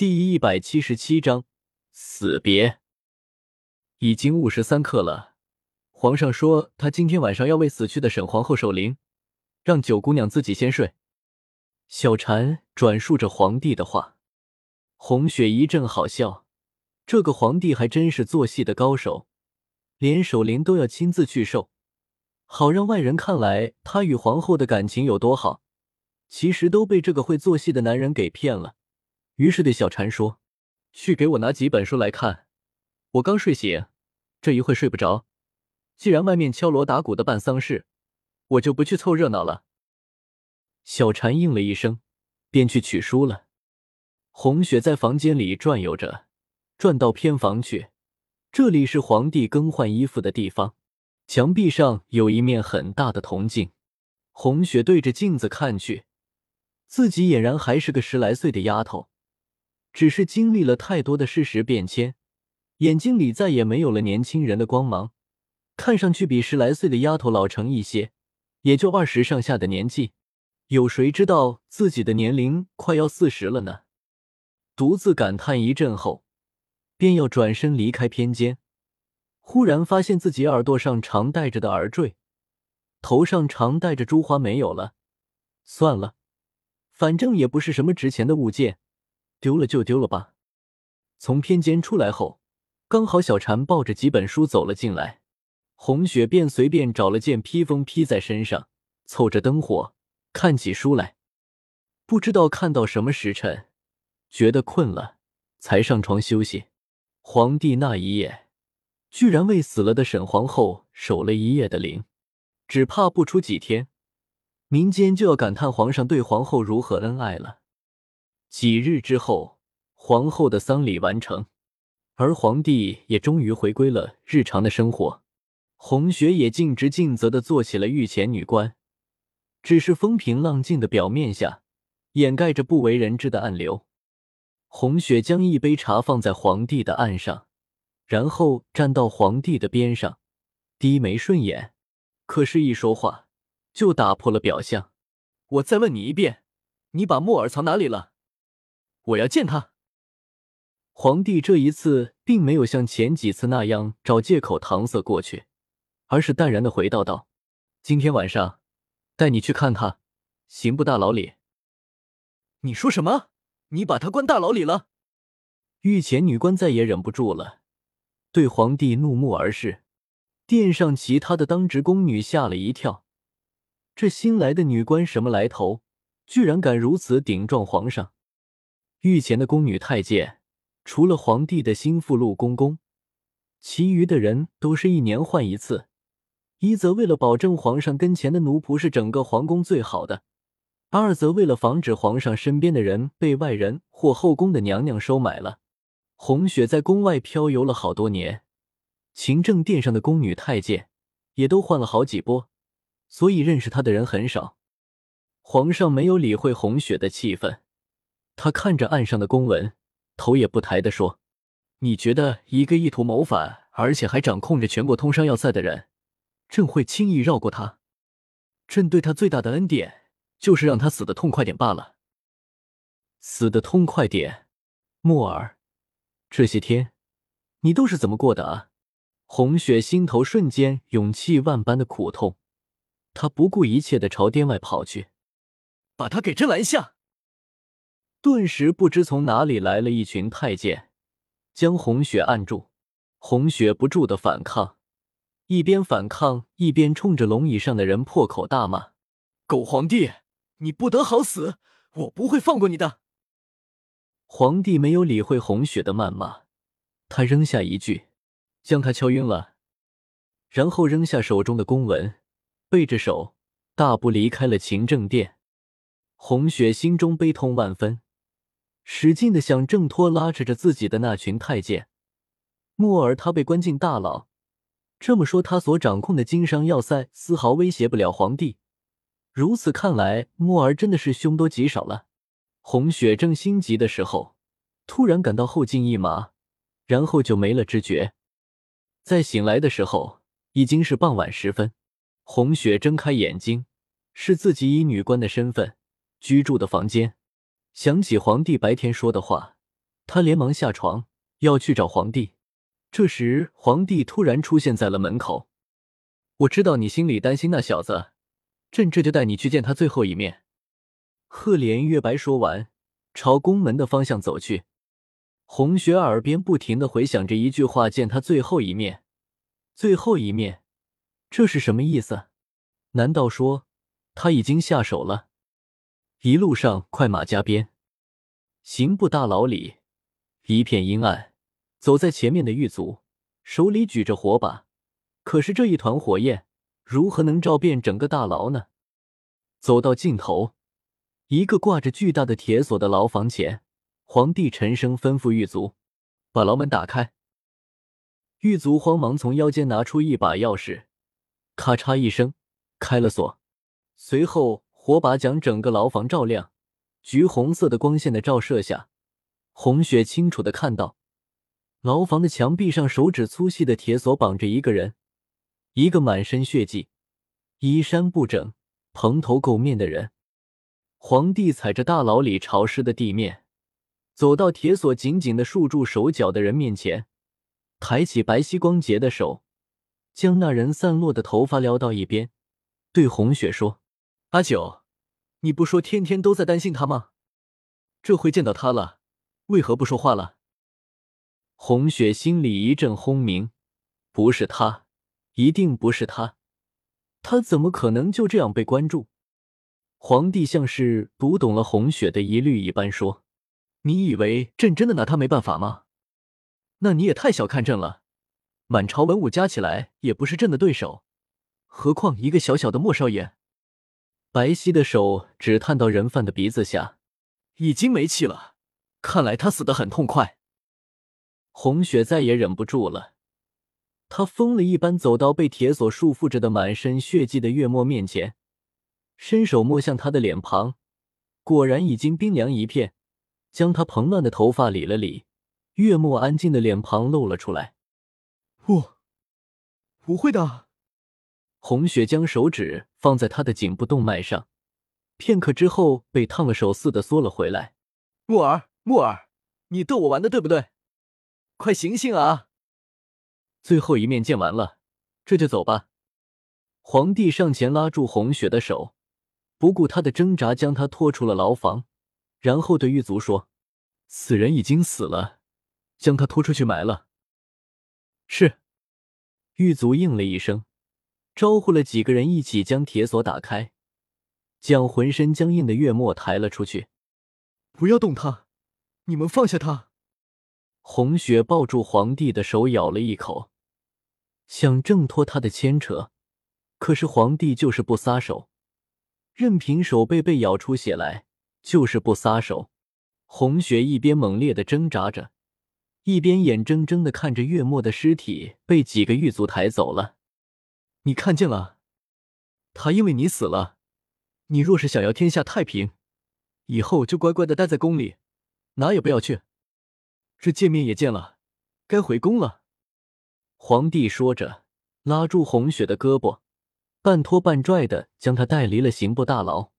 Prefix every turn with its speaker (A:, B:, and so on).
A: 第一百七十七章死别。已经午时三刻了，皇上说他今天晚上要为死去的沈皇后守灵，让九姑娘自己先睡。小婵转述着皇帝的话，红雪一阵好笑，这个皇帝还真是做戏的高手，连守灵都要亲自去守，好让外人看来他与皇后的感情有多好，其实都被这个会做戏的男人给骗了。于是对小婵说：“去给我拿几本书来看，我刚睡醒，这一会睡不着。既然外面敲锣打鼓的办丧事，我就不去凑热闹了。”小婵应了一声，便去取书了。红雪在房间里转悠着，转到偏房去。这里是皇帝更换衣服的地方，墙壁上有一面很大的铜镜。红雪对着镜子看去，自己俨然还是个十来岁的丫头。只是经历了太多的世事变迁，眼睛里再也没有了年轻人的光芒，看上去比十来岁的丫头老成一些，也就二十上下的年纪。有谁知道自己的年龄快要四十了呢？独自感叹一阵后，便要转身离开偏间，忽然发现自己耳朵上常戴着的耳坠，头上常戴着珠花没有了。算了，反正也不是什么值钱的物件。丢了就丢了吧。从偏间出来后，刚好小婵抱着几本书走了进来，红雪便随便找了件披风披在身上，凑着灯火看起书来。不知道看到什么时辰，觉得困了，才上床休息。皇帝那一夜，居然为死了的沈皇后守了一夜的灵，只怕不出几天，民间就要感叹皇上对皇后如何恩爱了。几日之后，皇后的丧礼完成，而皇帝也终于回归了日常的生活。红雪也尽职尽责的做起了御前女官，只是风平浪静的表面下，掩盖着不为人知的暗流。红雪将一杯茶放在皇帝的案上，然后站到皇帝的边上，低眉顺眼，可是，一说话就打破了表象。我再问你一遍，你把木耳藏哪里了？我要见他。皇帝这一次并没有像前几次那样找借口搪塞过去，而是淡然的回道：“道，今天晚上带你去看他，刑部大牢里。”你说什么？你把他关大牢里了？御前女官再也忍不住了，对皇帝怒目而视。殿上其他的当值宫女吓了一跳，这新来的女官什么来头？居然敢如此顶撞皇上！御前的宫女太监，除了皇帝的心腹陆公公，其余的人都是一年换一次。一则为了保证皇上跟前的奴仆是整个皇宫最好的，二则为了防止皇上身边的人被外人或后宫的娘娘收买了。红雪在宫外飘游了好多年，勤政殿上的宫女太监也都换了好几波，所以认识她的人很少。皇上没有理会红雪的气愤。他看着案上的公文，头也不抬的说：“你觉得一个意图谋反，而且还掌控着全国通商要塞的人，朕会轻易绕过他？朕对他最大的恩典，就是让他死的痛快点罢了。死的痛快点，木儿，这些天你都是怎么过的啊？”红雪心头瞬间涌气万般的苦痛，他不顾一切的朝殿外跑去，把他给朕拦下。顿时不知从哪里来了一群太监，将红雪按住。红雪不住的反抗，一边反抗一边冲着龙椅上的人破口大骂：“狗皇帝，你不得好死！我不会放过你的！”皇帝没有理会红雪的谩骂，他扔下一句：“将他敲晕了。”然后扔下手中的公文，背着手大步离开了勤政殿。红雪心中悲痛万分。使劲的想挣脱拉扯着自己的那群太监，木耳他被关进大牢，这么说他所掌控的经商要塞丝毫威胁不了皇帝。如此看来，木耳真的是凶多吉少了。红雪正心急的时候，突然感到后颈一麻，然后就没了知觉。在醒来的时候，已经是傍晚时分。红雪睁开眼睛，是自己以女官的身份居住的房间。想起皇帝白天说的话，他连忙下床要去找皇帝。这时，皇帝突然出现在了门口。我知道你心里担心那小子，朕这就带你去见他最后一面。赫连月白说完，朝宫门的方向走去。红雪耳边不停的回响着一句话：“见他最后一面，最后一面。”这是什么意思？难道说他已经下手了？一路上快马加鞭，刑部大牢里一片阴暗。走在前面的狱卒手里举着火把，可是这一团火焰如何能照遍整个大牢呢？走到尽头，一个挂着巨大的铁锁的牢房前，皇帝沉声吩咐狱卒：“把牢门打开。”狱卒慌忙从腰间拿出一把钥匙，咔嚓一声开了锁，随后火把将整个牢房照亮，橘红色的光线的照射下，红雪清楚的看到。牢房的墙壁上，手指粗细的铁锁绑着一个人，一个满身血迹、衣衫不整、蓬头垢面的人。皇帝踩着大牢里潮湿的地面，走到铁锁紧紧的束住手脚的人面前，抬起白皙光洁的手，将那人散落的头发撩到一边，对红雪说：“阿九，你不说天天都在担心他吗？这回见到他了，为何不说话了？”红雪心里一阵轰鸣，不是他，一定不是他，他怎么可能就这样被关注？皇帝像是读懂了红雪的疑虑一般说：“你以为朕真的拿他没办法吗？那你也太小看朕了。满朝文武加起来也不是朕的对手，何况一个小小的莫少爷。”白皙的手只探到人犯的鼻子下，已经没气了。看来他死得很痛快。红雪再也忍不住了，她疯了一般走到被铁锁束缚着的满身血迹的月末面前，伸手摸向他的脸庞，果然已经冰凉一片，将他蓬乱的头发理了理，月末安静的脸庞露了出来。
B: 不，不会的。
A: 红雪将手指放在他的颈部动脉上，片刻之后被烫了手似的缩了回来。
B: 木儿，木儿，你逗我玩的对不对？快醒醒啊！
A: 最后一面见完了，这就走吧。皇帝上前拉住红雪的手，不顾她的挣扎，将她拖出了牢房，然后对狱卒说：“死人已经死了，将他拖出去埋了。”是。狱卒应了一声，招呼了几个人一起将铁锁打开，将浑身僵硬的月末抬了出去。
B: 不要动他，你们放下他。
A: 红雪抱住皇帝的手，咬了一口，想挣脱他的牵扯，可是皇帝就是不撒手，任凭手背被咬出血来，就是不撒手。红雪一边猛烈的挣扎着，一边眼睁睁的看着月末的尸体被几个狱卒抬走了。你看见了，他因为你死了。你若是想要天下太平，以后就乖乖的待在宫里，哪也不要去。这见面也见了，该回宫了。皇帝说着，拉住红雪的胳膊，半拖半拽的将她带离了刑部大牢。